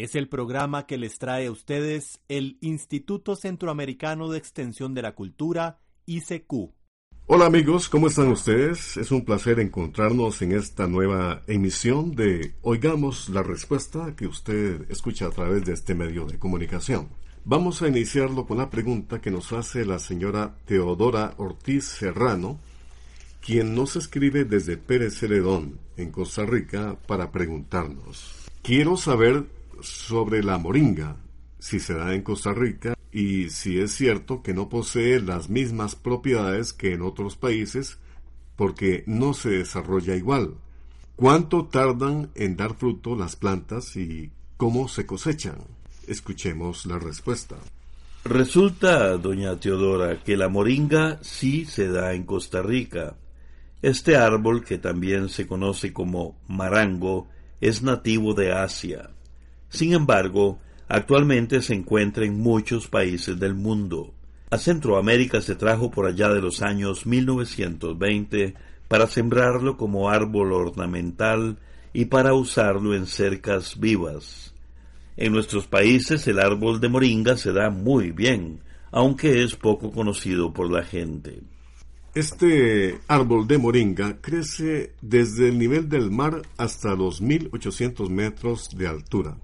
Es el programa que les trae a ustedes el Instituto Centroamericano de Extensión de la Cultura, ICQ. Hola amigos, ¿cómo están ustedes? Es un placer encontrarnos en esta nueva emisión de Oigamos la Respuesta que usted escucha a través de este medio de comunicación. Vamos a iniciarlo con la pregunta que nos hace la señora Teodora Ortiz Serrano, quien nos escribe desde Pérez Celedón, en Costa Rica, para preguntarnos. Quiero saber sobre la moringa, si se da en Costa Rica y si es cierto que no posee las mismas propiedades que en otros países porque no se desarrolla igual. ¿Cuánto tardan en dar fruto las plantas y cómo se cosechan? Escuchemos la respuesta. Resulta, doña Teodora, que la moringa sí se da en Costa Rica. Este árbol, que también se conoce como marango, es nativo de Asia. Sin embargo, actualmente se encuentra en muchos países del mundo. A Centroamérica se trajo por allá de los años 1920 para sembrarlo como árbol ornamental y para usarlo en cercas vivas. En nuestros países el árbol de moringa se da muy bien, aunque es poco conocido por la gente. Este árbol de moringa crece desde el nivel del mar hasta los 1800 metros de altura.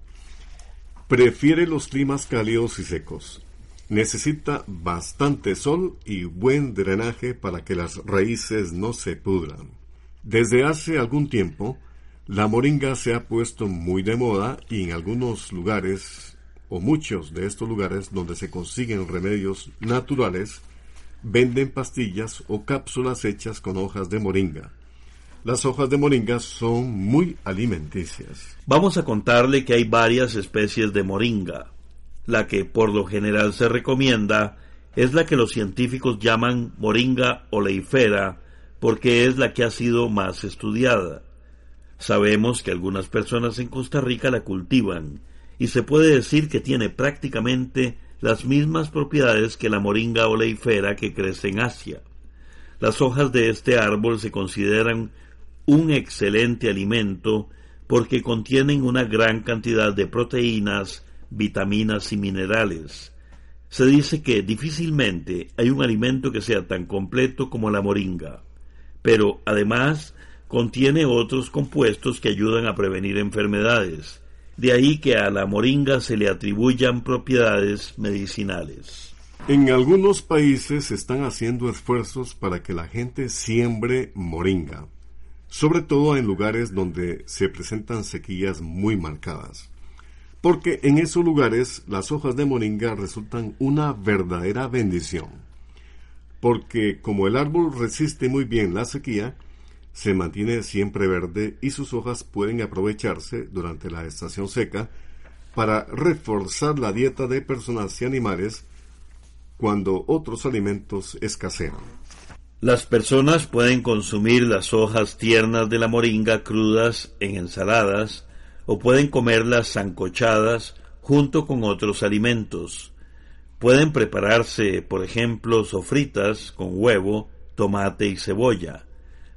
Prefiere los climas cálidos y secos. Necesita bastante sol y buen drenaje para que las raíces no se pudran. Desde hace algún tiempo, la moringa se ha puesto muy de moda y en algunos lugares, o muchos de estos lugares donde se consiguen remedios naturales, venden pastillas o cápsulas hechas con hojas de moringa. Las hojas de moringa son muy alimenticias. Vamos a contarle que hay varias especies de moringa. La que por lo general se recomienda es la que los científicos llaman moringa oleifera porque es la que ha sido más estudiada. Sabemos que algunas personas en Costa Rica la cultivan y se puede decir que tiene prácticamente las mismas propiedades que la moringa oleifera que crece en Asia. Las hojas de este árbol se consideran un excelente alimento porque contienen una gran cantidad de proteínas, vitaminas y minerales. Se dice que difícilmente hay un alimento que sea tan completo como la moringa, pero además contiene otros compuestos que ayudan a prevenir enfermedades, de ahí que a la moringa se le atribuyan propiedades medicinales. En algunos países se están haciendo esfuerzos para que la gente siembre moringa, sobre todo en lugares donde se presentan sequías muy marcadas. Porque en esos lugares las hojas de moringa resultan una verdadera bendición. Porque como el árbol resiste muy bien la sequía, se mantiene siempre verde y sus hojas pueden aprovecharse durante la estación seca para reforzar la dieta de personas y animales cuando otros alimentos escasean. Las personas pueden consumir las hojas tiernas de la moringa crudas en ensaladas o pueden comerlas zancochadas junto con otros alimentos. Pueden prepararse, por ejemplo, sofritas con huevo, tomate y cebolla.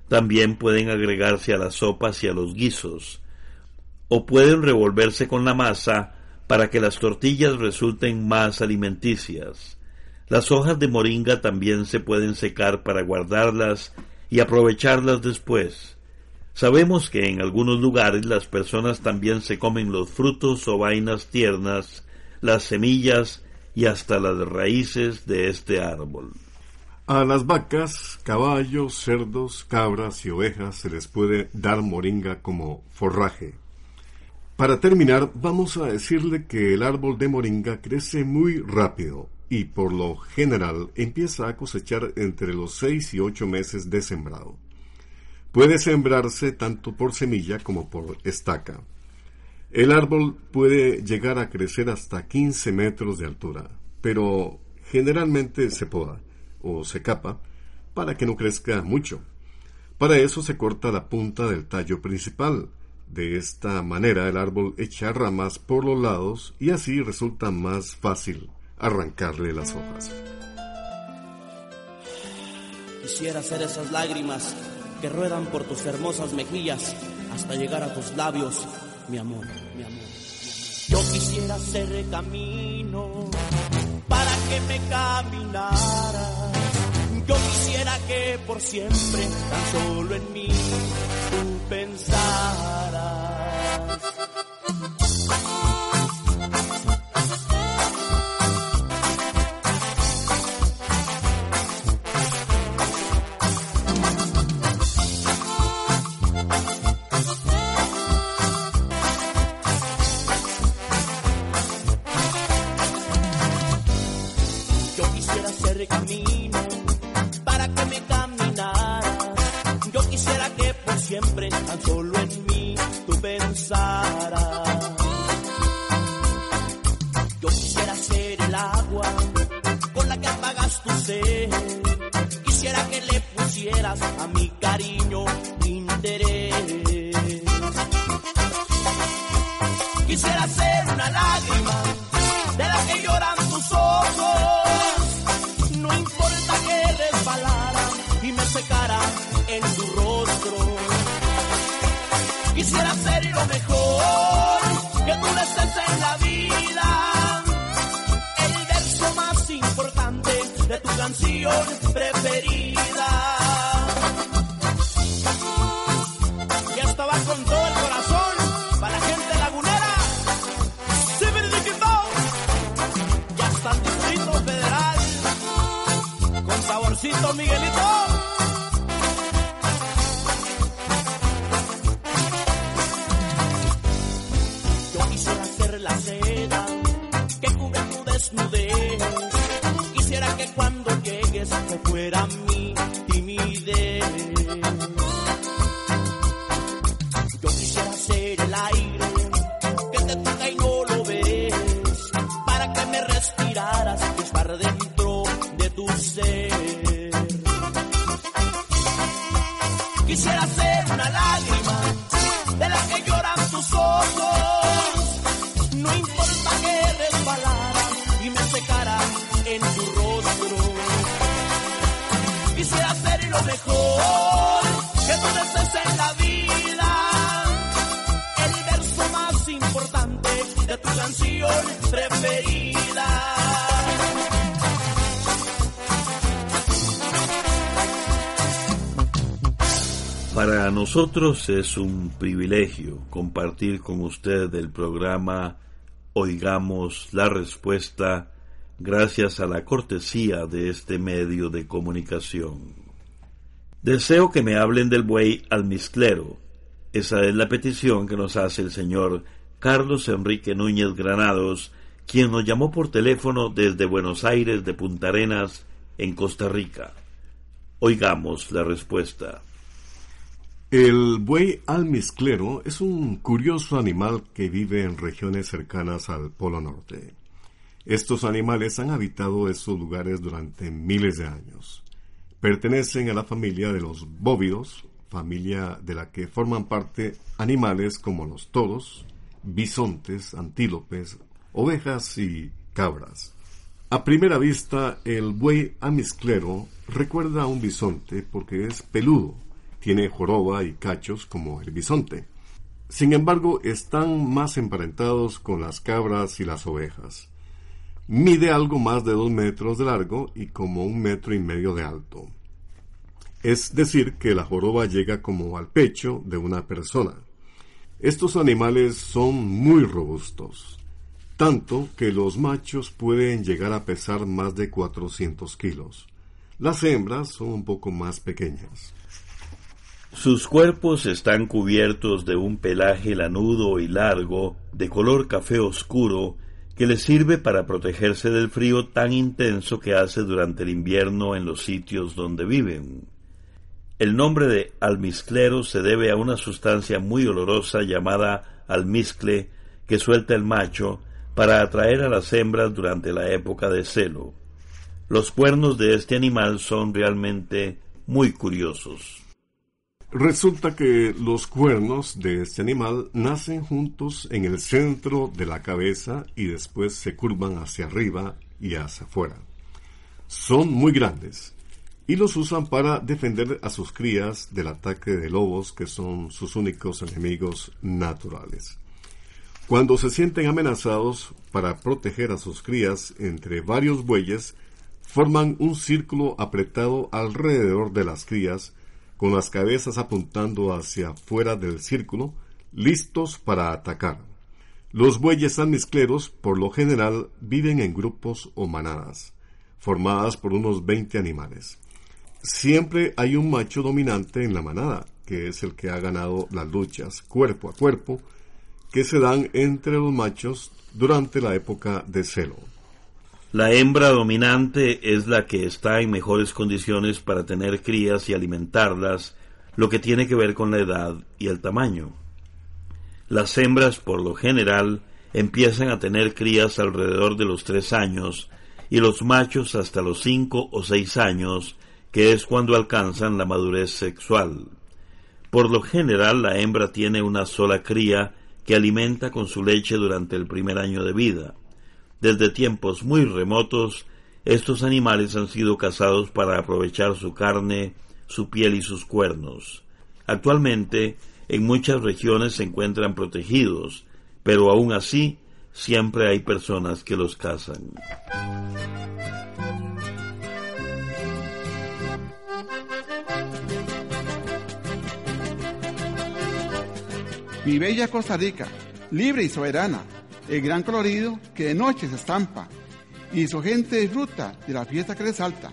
También pueden agregarse a las sopas y a los guisos. O pueden revolverse con la masa para que las tortillas resulten más alimenticias. Las hojas de moringa también se pueden secar para guardarlas y aprovecharlas después. Sabemos que en algunos lugares las personas también se comen los frutos o vainas tiernas, las semillas y hasta las raíces de este árbol. A las vacas, caballos, cerdos, cabras y ovejas se les puede dar moringa como forraje. Para terminar, vamos a decirle que el árbol de moringa crece muy rápido y por lo general empieza a cosechar entre los seis y ocho meses de sembrado. Puede sembrarse tanto por semilla como por estaca. El árbol puede llegar a crecer hasta 15 metros de altura, pero generalmente se poda o se capa para que no crezca mucho. Para eso se corta la punta del tallo principal. De esta manera el árbol echa ramas por los lados y así resulta más fácil arrancarle las hojas. Quisiera hacer esas lágrimas que ruedan por tus hermosas mejillas hasta llegar a tus labios, mi amor, mi amor. Yo quisiera hacer camino para que me caminara. Yo quisiera que por siempre, tan solo en mí, tú pensaras. Para canción preferida. Quisiera ser una lágrima de las que lloran tus ojos. No importa que resbalara y me secara en tu rostro. Quisiera ser lo mejor que tú desees en la vida. El verso más importante de tu canción preferida. Nosotros es un privilegio compartir con usted el programa Oigamos la Respuesta gracias a la cortesía de este medio de comunicación. Deseo que me hablen del buey almizclero. Esa es la petición que nos hace el señor Carlos Enrique Núñez Granados, quien nos llamó por teléfono desde Buenos Aires de Punta Arenas, en Costa Rica. Oigamos la respuesta. El buey almizclero es un curioso animal que vive en regiones cercanas al Polo Norte. Estos animales han habitado estos lugares durante miles de años. Pertenecen a la familia de los bóvidos, familia de la que forman parte animales como los toros, bisontes, antílopes, ovejas y cabras. A primera vista, el buey almizclero recuerda a un bisonte porque es peludo tiene joroba y cachos como el bisonte. Sin embargo, están más emparentados con las cabras y las ovejas. Mide algo más de dos metros de largo y como un metro y medio de alto. Es decir, que la joroba llega como al pecho de una persona. Estos animales son muy robustos, tanto que los machos pueden llegar a pesar más de 400 kilos. Las hembras son un poco más pequeñas. Sus cuerpos están cubiertos de un pelaje lanudo y largo, de color café oscuro, que les sirve para protegerse del frío tan intenso que hace durante el invierno en los sitios donde viven. El nombre de almizclero se debe a una sustancia muy olorosa llamada almizcle que suelta el macho para atraer a las hembras durante la época de celo. Los cuernos de este animal son realmente muy curiosos. Resulta que los cuernos de este animal nacen juntos en el centro de la cabeza y después se curvan hacia arriba y hacia afuera. Son muy grandes y los usan para defender a sus crías del ataque de lobos que son sus únicos enemigos naturales. Cuando se sienten amenazados para proteger a sus crías entre varios bueyes, forman un círculo apretado alrededor de las crías con las cabezas apuntando hacia fuera del círculo, listos para atacar. Los bueyes almizcleros, por lo general, viven en grupos o manadas, formadas por unos 20 animales. Siempre hay un macho dominante en la manada, que es el que ha ganado las luchas cuerpo a cuerpo que se dan entre los machos durante la época de celo. La hembra dominante es la que está en mejores condiciones para tener crías y alimentarlas, lo que tiene que ver con la edad y el tamaño. Las hembras, por lo general, empiezan a tener crías alrededor de los tres años y los machos hasta los cinco o seis años, que es cuando alcanzan la madurez sexual. Por lo general, la hembra tiene una sola cría que alimenta con su leche durante el primer año de vida. Desde tiempos muy remotos, estos animales han sido cazados para aprovechar su carne, su piel y sus cuernos. Actualmente, en muchas regiones se encuentran protegidos, pero aún así, siempre hay personas que los cazan. Mi bella Costa Rica, libre y soberana el gran colorido que de noche se estampa y su gente disfruta de la fiesta que resalta.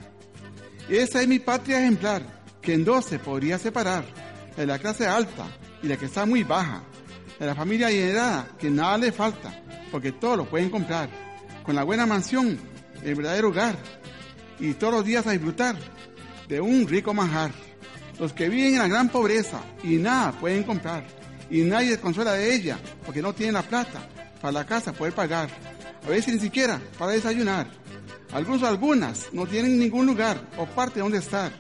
Esa es mi patria ejemplar, que en dos se podría separar, de la clase alta y la que está muy baja, de la familia adinerada que nada le falta, porque todo lo pueden comprar, con la buena mansión, el verdadero hogar, y todos los días a disfrutar de un rico manjar. Los que viven en la gran pobreza y nada pueden comprar, y nadie les consuela de ella, porque no tienen la plata, para la casa poder pagar, a veces ni siquiera para desayunar. Algunos algunas no tienen ningún lugar o parte donde estar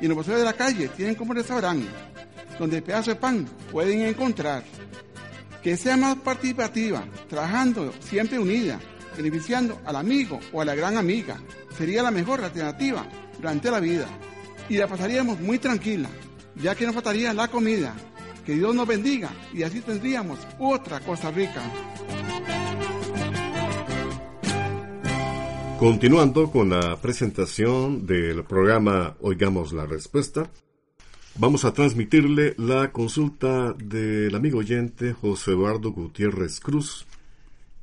y en los pasillos de la calle tienen como restaurante donde pedazo de pan pueden encontrar. Que sea más participativa, trabajando siempre unida, beneficiando al amigo o a la gran amiga, sería la mejor alternativa durante la vida. Y la pasaríamos muy tranquila, ya que nos faltaría la comida. Que Dios nos bendiga y así tendríamos otra Costa Rica. Continuando con la presentación del programa Oigamos la Respuesta, vamos a transmitirle la consulta del amigo oyente José Eduardo Gutiérrez Cruz.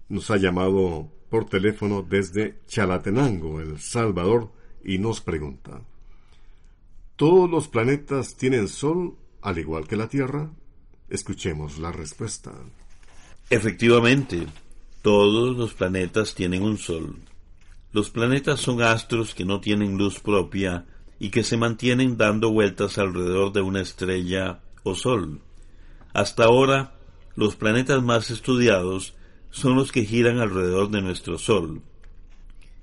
Nos ha llamado por teléfono desde Chalatenango, El Salvador, y nos pregunta, ¿todos los planetas tienen sol al igual que la Tierra? Escuchemos la respuesta. Efectivamente, todos los planetas tienen un sol. Los planetas son astros que no tienen luz propia y que se mantienen dando vueltas alrededor de una estrella o sol. Hasta ahora, los planetas más estudiados son los que giran alrededor de nuestro Sol.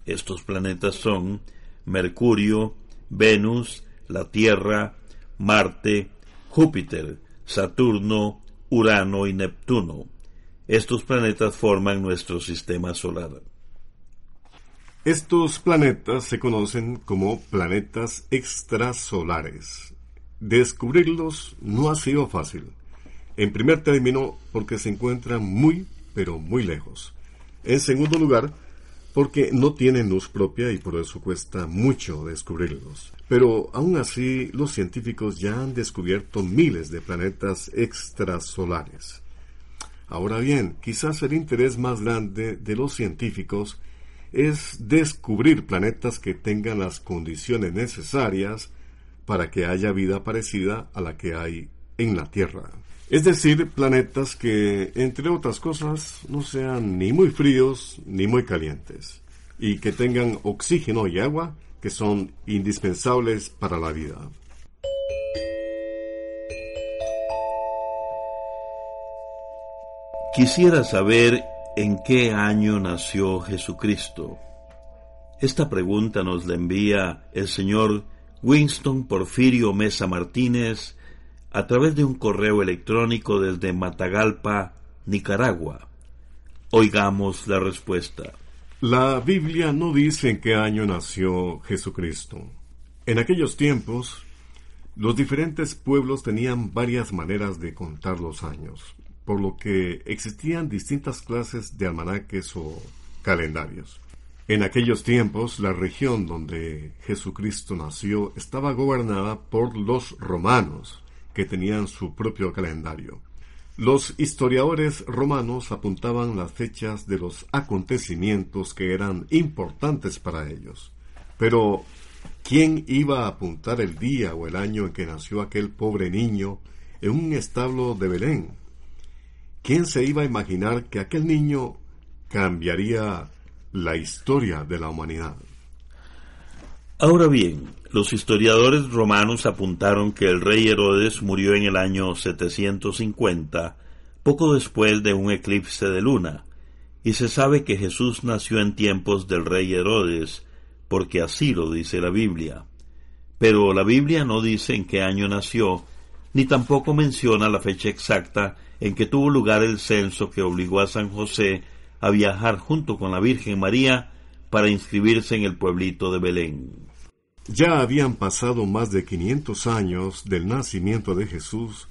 Estos planetas son Mercurio, Venus, la Tierra, Marte, Júpiter, Saturno, Urano y Neptuno. Estos planetas forman nuestro sistema solar. Estos planetas se conocen como planetas extrasolares. Descubrirlos no ha sido fácil. En primer término, porque se encuentran muy, pero muy lejos. En segundo lugar, porque no tienen luz propia y por eso cuesta mucho descubrirlos. Pero aún así, los científicos ya han descubierto miles de planetas extrasolares. Ahora bien, quizás el interés más grande de los científicos es descubrir planetas que tengan las condiciones necesarias para que haya vida parecida a la que hay en la Tierra. Es decir, planetas que, entre otras cosas, no sean ni muy fríos ni muy calientes, y que tengan oxígeno y agua que son indispensables para la vida. Quisiera saber en qué año nació Jesucristo. Esta pregunta nos la envía el señor Winston Porfirio Mesa Martínez a través de un correo electrónico desde Matagalpa, Nicaragua. Oigamos la respuesta. La Biblia no dice en qué año nació Jesucristo. En aquellos tiempos, los diferentes pueblos tenían varias maneras de contar los años, por lo que existían distintas clases de almanaques o calendarios. En aquellos tiempos, la región donde Jesucristo nació estaba gobernada por los romanos, que tenían su propio calendario. Los historiadores romanos apuntaban las fechas de los acontecimientos que eran importantes para ellos. Pero, ¿quién iba a apuntar el día o el año en que nació aquel pobre niño en un establo de Belén? ¿Quién se iba a imaginar que aquel niño cambiaría la historia de la humanidad? Ahora bien, los historiadores romanos apuntaron que el rey Herodes murió en el año 750, poco después de un eclipse de luna, y se sabe que Jesús nació en tiempos del rey Herodes, porque así lo dice la Biblia. Pero la Biblia no dice en qué año nació, ni tampoco menciona la fecha exacta en que tuvo lugar el censo que obligó a San José a viajar junto con la Virgen María para inscribirse en el pueblito de Belén. Ya habían pasado más de 500 años del nacimiento de Jesús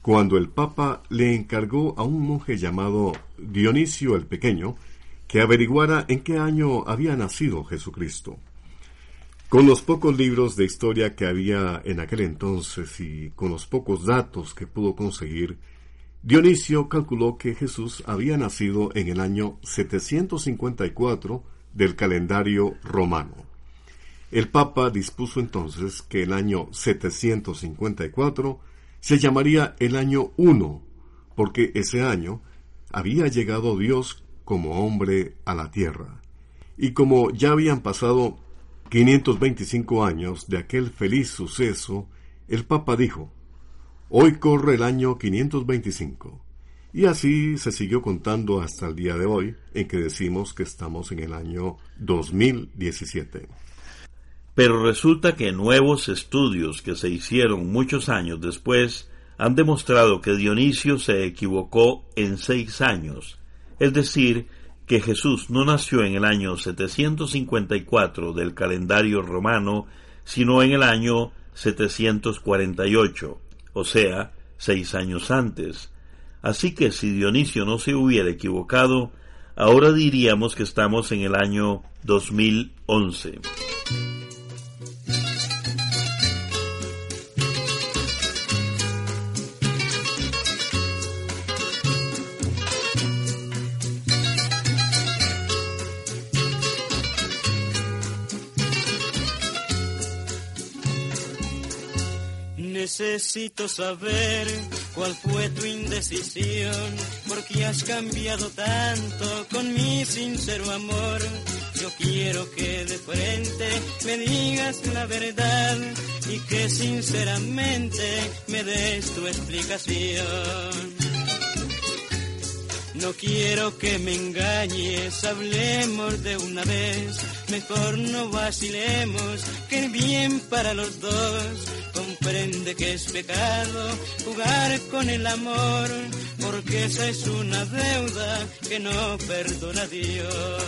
cuando el Papa le encargó a un monje llamado Dionisio el Pequeño que averiguara en qué año había nacido Jesucristo. Con los pocos libros de historia que había en aquel entonces y con los pocos datos que pudo conseguir, Dionisio calculó que Jesús había nacido en el año 754 del calendario romano. El Papa dispuso entonces que el año 754 se llamaría el año 1, porque ese año había llegado Dios como hombre a la tierra. Y como ya habían pasado 525 años de aquel feliz suceso, el Papa dijo, Hoy corre el año 525. Y así se siguió contando hasta el día de hoy, en que decimos que estamos en el año 2017. Pero resulta que nuevos estudios que se hicieron muchos años después han demostrado que Dionisio se equivocó en seis años, es decir, que Jesús no nació en el año 754 del calendario romano, sino en el año 748, o sea, seis años antes. Así que si Dionisio no se hubiera equivocado, ahora diríamos que estamos en el año 2011. Necesito saber cuál fue tu indecisión, porque has cambiado tanto con mi sincero amor. Yo quiero que de frente me digas la verdad y que sinceramente me des tu explicación. No quiero que me engañes, hablemos de una vez, mejor no vacilemos, que bien para los dos. Comprende que es pecado jugar con el amor, porque esa es una deuda que no perdona Dios.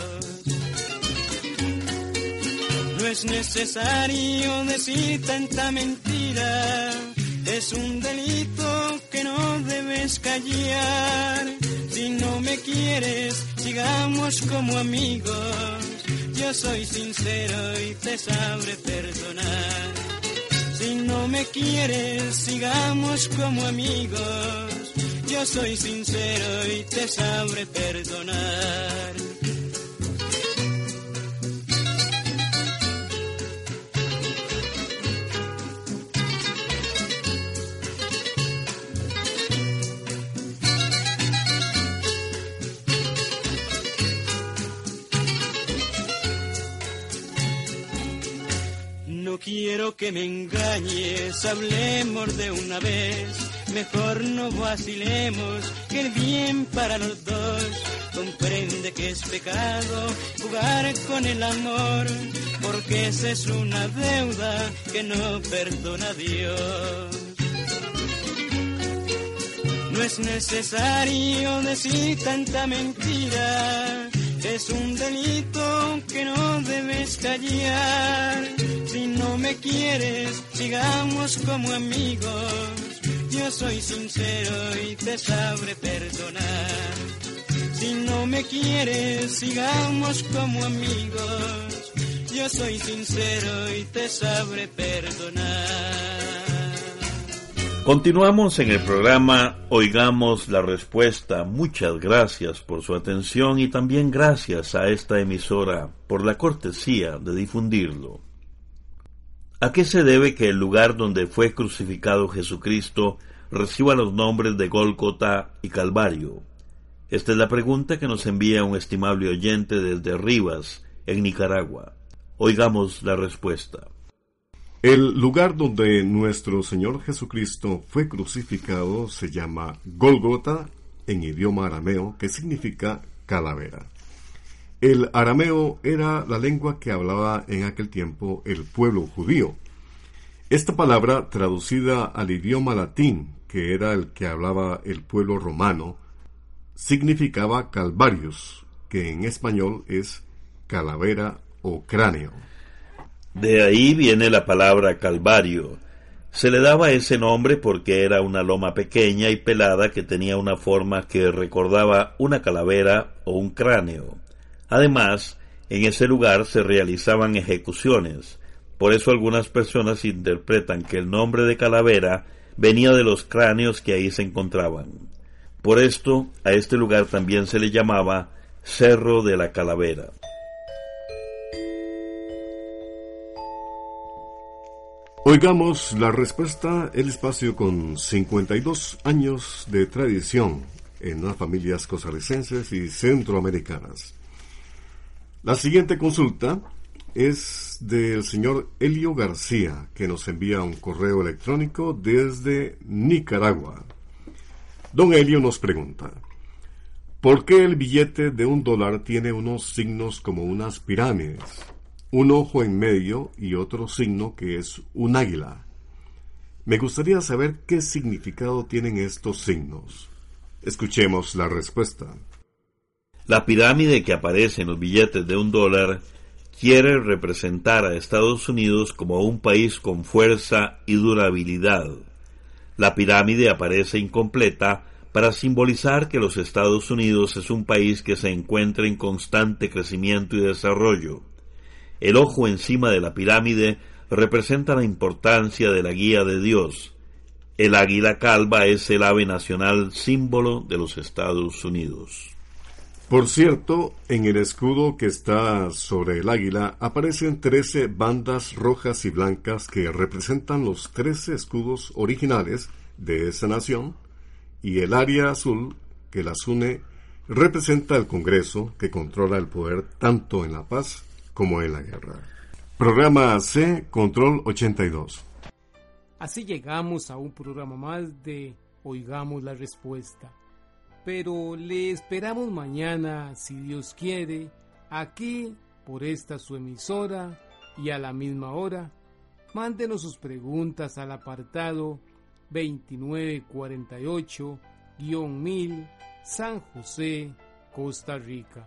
No es necesario decir tanta mentira, es un delito que no debes callar. Si no me quieres, sigamos como amigos yo soy sincero y te sabré perdonar. Si no me quieres, sigamos como amigos. Yo soy sincero y te sabré perdonar. Quiero que me engañes, hablemos de una vez. Mejor no vacilemos, que el bien para los dos. Comprende que es pecado jugar con el amor, porque esa es una deuda que no perdona Dios. No es necesario decir tanta mentira es un delito que no debes callar. Si no me quieres, sigamos como amigos. Yo soy sincero y te sabré perdonar. Si no me quieres, sigamos como amigos. Yo soy sincero y te sabré perdonar. Continuamos en el programa Oigamos la Respuesta. Muchas gracias por su atención y también gracias a esta emisora por la cortesía de difundirlo. ¿A qué se debe que el lugar donde fue crucificado Jesucristo reciba los nombres de Gólgota y Calvario? Esta es la pregunta que nos envía un estimable oyente desde Rivas, en Nicaragua. Oigamos la respuesta. El lugar donde nuestro Señor Jesucristo fue crucificado se llama Golgota en idioma arameo, que significa calavera. El arameo era la lengua que hablaba en aquel tiempo el pueblo judío. Esta palabra, traducida al idioma latín, que era el que hablaba el pueblo romano, significaba calvarius, que en español es calavera o cráneo. De ahí viene la palabra Calvario. Se le daba ese nombre porque era una loma pequeña y pelada que tenía una forma que recordaba una calavera o un cráneo. Además, en ese lugar se realizaban ejecuciones. Por eso algunas personas interpretan que el nombre de calavera venía de los cráneos que ahí se encontraban. Por esto, a este lugar también se le llamaba Cerro de la Calavera. Oigamos la respuesta, el espacio con 52 años de tradición en las familias costarricenses y centroamericanas. La siguiente consulta es del señor Elio García, que nos envía un correo electrónico desde Nicaragua. Don Elio nos pregunta, ¿por qué el billete de un dólar tiene unos signos como unas pirámides? Un ojo en medio y otro signo que es un águila. Me gustaría saber qué significado tienen estos signos. Escuchemos la respuesta. La pirámide que aparece en los billetes de un dólar quiere representar a Estados Unidos como un país con fuerza y durabilidad. La pirámide aparece incompleta para simbolizar que los Estados Unidos es un país que se encuentra en constante crecimiento y desarrollo. El ojo encima de la pirámide representa la importancia de la guía de Dios. El águila calva es el ave nacional símbolo de los Estados Unidos. Por cierto, en el escudo que está sobre el águila aparecen trece bandas rojas y blancas que representan los trece escudos originales de esa nación, y el área azul que las une representa el Congreso que controla el poder tanto en la paz como en la guerra. Programa C, Control 82. Así llegamos a un programa más de Oigamos la Respuesta. Pero le esperamos mañana, si Dios quiere, aquí por esta su emisora y a la misma hora. Mándenos sus preguntas al apartado 2948-1000 San José, Costa Rica.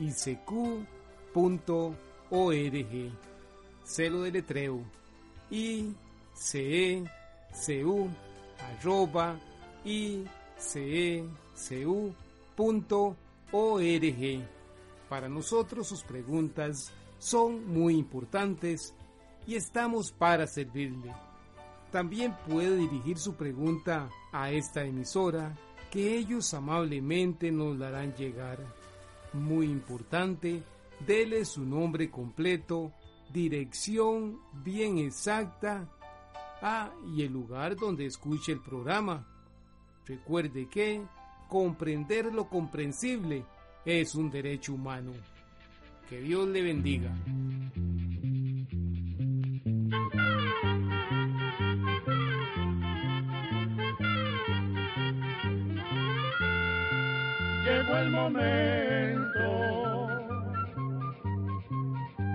icq.org. Celo de letreo icecu arroba icecu.org. Para nosotros sus preguntas son muy importantes y estamos para servirle. También puede dirigir su pregunta a esta emisora que ellos amablemente nos la harán llegar. Muy importante, dele su nombre completo, dirección bien exacta, ah, y el lugar donde escuche el programa. Recuerde que comprender lo comprensible es un derecho humano. Que Dios le bendiga. Llegó el momento